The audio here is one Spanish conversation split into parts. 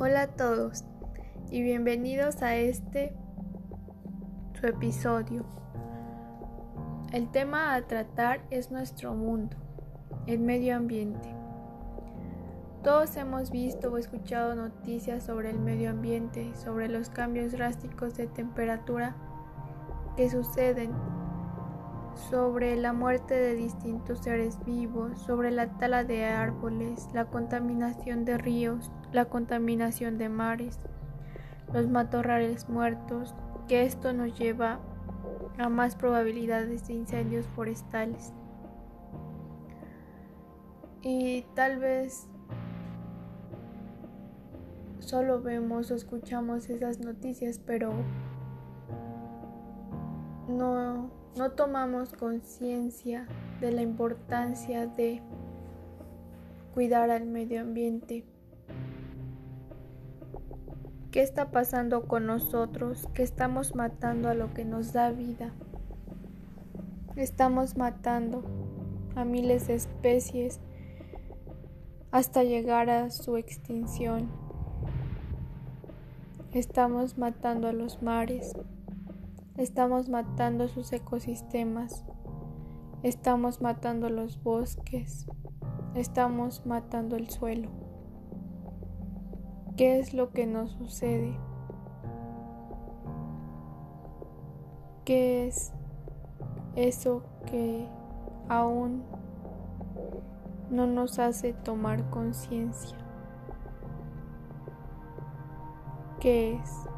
Hola a todos y bienvenidos a este su episodio. El tema a tratar es nuestro mundo, el medio ambiente. Todos hemos visto o escuchado noticias sobre el medio ambiente, sobre los cambios drásticos de temperatura que suceden, sobre la muerte de distintos seres vivos, sobre la tala de árboles, la contaminación de ríos, la contaminación de mares, los matorrales muertos, que esto nos lleva a más probabilidades de incendios forestales. Y tal vez solo vemos o escuchamos esas noticias, pero no, no tomamos conciencia de la importancia de cuidar al medio ambiente. ¿Qué está pasando con nosotros? Que estamos matando a lo que nos da vida. Estamos matando a miles de especies hasta llegar a su extinción. Estamos matando a los mares. Estamos matando sus ecosistemas. Estamos matando los bosques. Estamos matando el suelo. ¿Qué es lo que nos sucede? ¿Qué es eso que aún no nos hace tomar conciencia? ¿Qué es?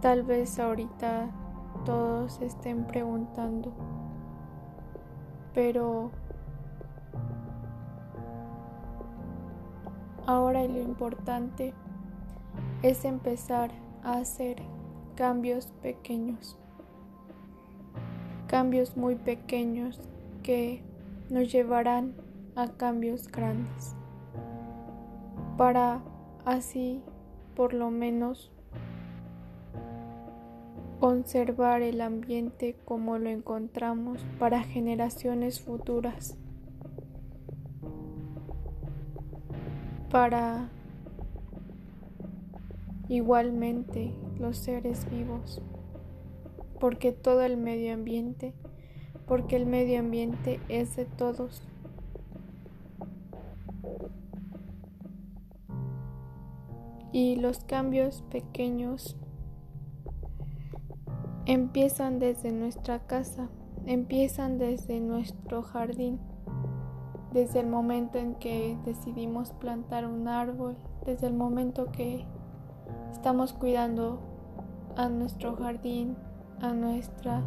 Tal vez ahorita todos estén preguntando, pero Ahora lo importante es empezar a hacer cambios pequeños, cambios muy pequeños que nos llevarán a cambios grandes, para así por lo menos conservar el ambiente como lo encontramos para generaciones futuras. Para igualmente los seres vivos, porque todo el medio ambiente, porque el medio ambiente es de todos. Y los cambios pequeños empiezan desde nuestra casa, empiezan desde nuestro jardín desde el momento en que decidimos plantar un árbol, desde el momento que estamos cuidando a nuestro jardín, a nuestra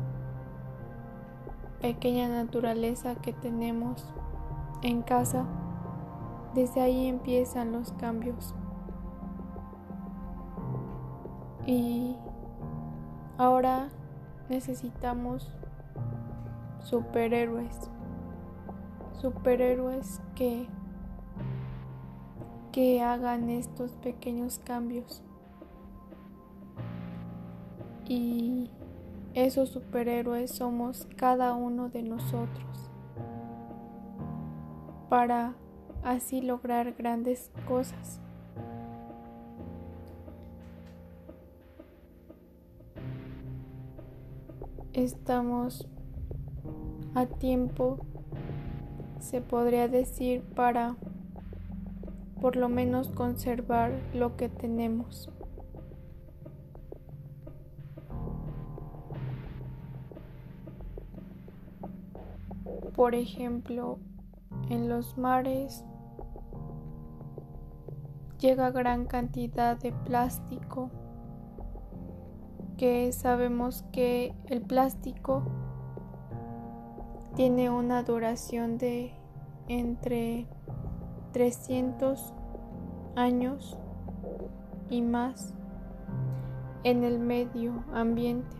pequeña naturaleza que tenemos en casa, desde ahí empiezan los cambios. Y ahora necesitamos superhéroes superhéroes que, que hagan estos pequeños cambios. Y esos superhéroes somos cada uno de nosotros para así lograr grandes cosas. Estamos a tiempo se podría decir para por lo menos conservar lo que tenemos. Por ejemplo, en los mares llega gran cantidad de plástico que sabemos que el plástico tiene una duración de entre 300 años y más en el medio ambiente.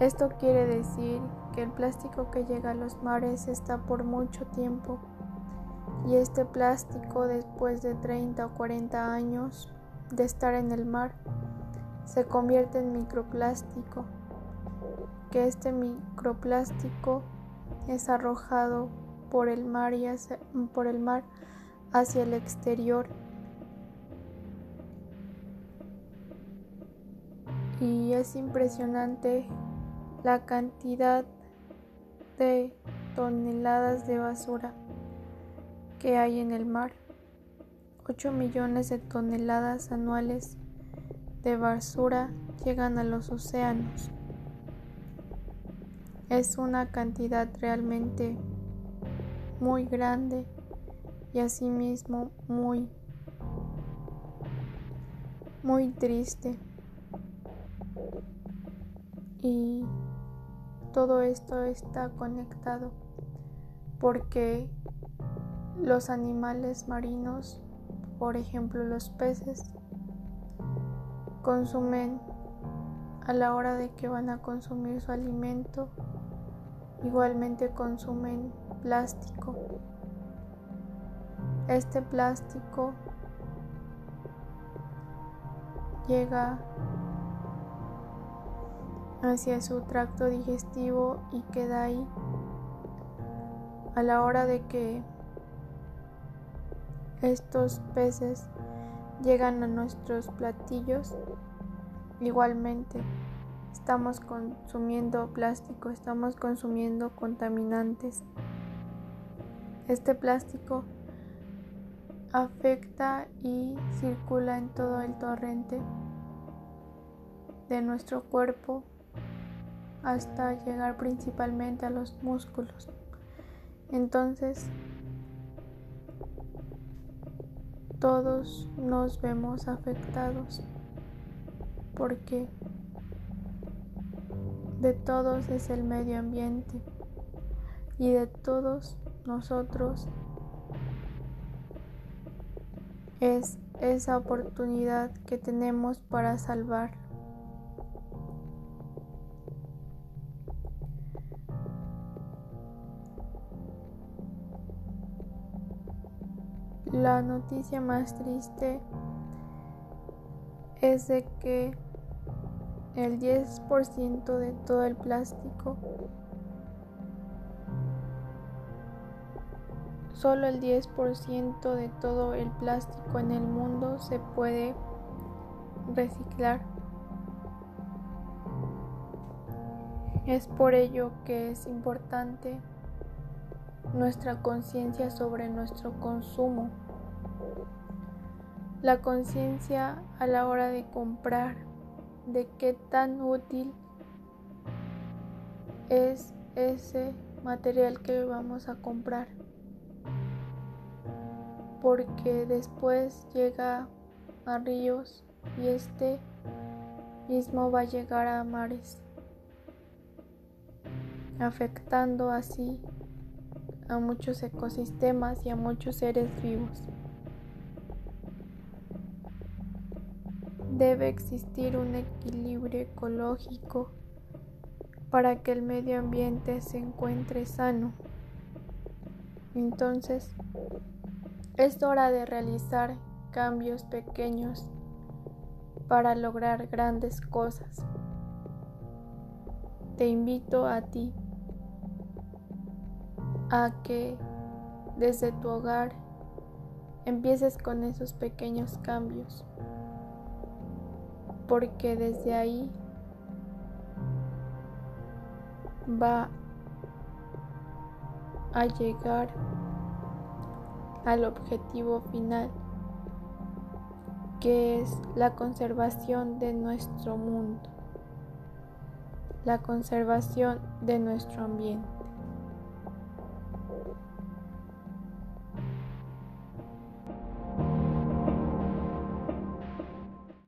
Esto quiere decir que el plástico que llega a los mares está por mucho tiempo y este plástico después de 30 o 40 años de estar en el mar se convierte en microplástico que este microplástico es arrojado por el mar, y por el mar hacia el exterior. Y es impresionante la cantidad de toneladas de basura que hay en el mar. 8 millones de toneladas anuales de basura llegan a los océanos. Es una cantidad realmente muy grande y asimismo muy muy triste. Y todo esto está conectado porque los animales marinos, por ejemplo los peces, consumen a la hora de que van a consumir su alimento, igualmente consumen plástico. Este plástico llega hacia su tracto digestivo y queda ahí. A la hora de que estos peces llegan a nuestros platillos, igualmente estamos consumiendo plástico, estamos consumiendo contaminantes. Este plástico afecta y circula en todo el torrente de nuestro cuerpo hasta llegar principalmente a los músculos. Entonces, todos nos vemos afectados porque de todos es el medio ambiente y de todos nosotros es esa oportunidad que tenemos para salvar. La noticia más triste es de que el 10% de todo el plástico, solo el 10% de todo el plástico en el mundo se puede reciclar. Es por ello que es importante nuestra conciencia sobre nuestro consumo, la conciencia a la hora de comprar de qué tan útil es ese material que vamos a comprar. Porque después llega a ríos y este mismo va a llegar a mares, afectando así a muchos ecosistemas y a muchos seres vivos. Debe existir un equilibrio ecológico para que el medio ambiente se encuentre sano. Entonces, es hora de realizar cambios pequeños para lograr grandes cosas. Te invito a ti a que desde tu hogar empieces con esos pequeños cambios porque desde ahí va a llegar al objetivo final que es la conservación de nuestro mundo, la conservación de nuestro ambiente.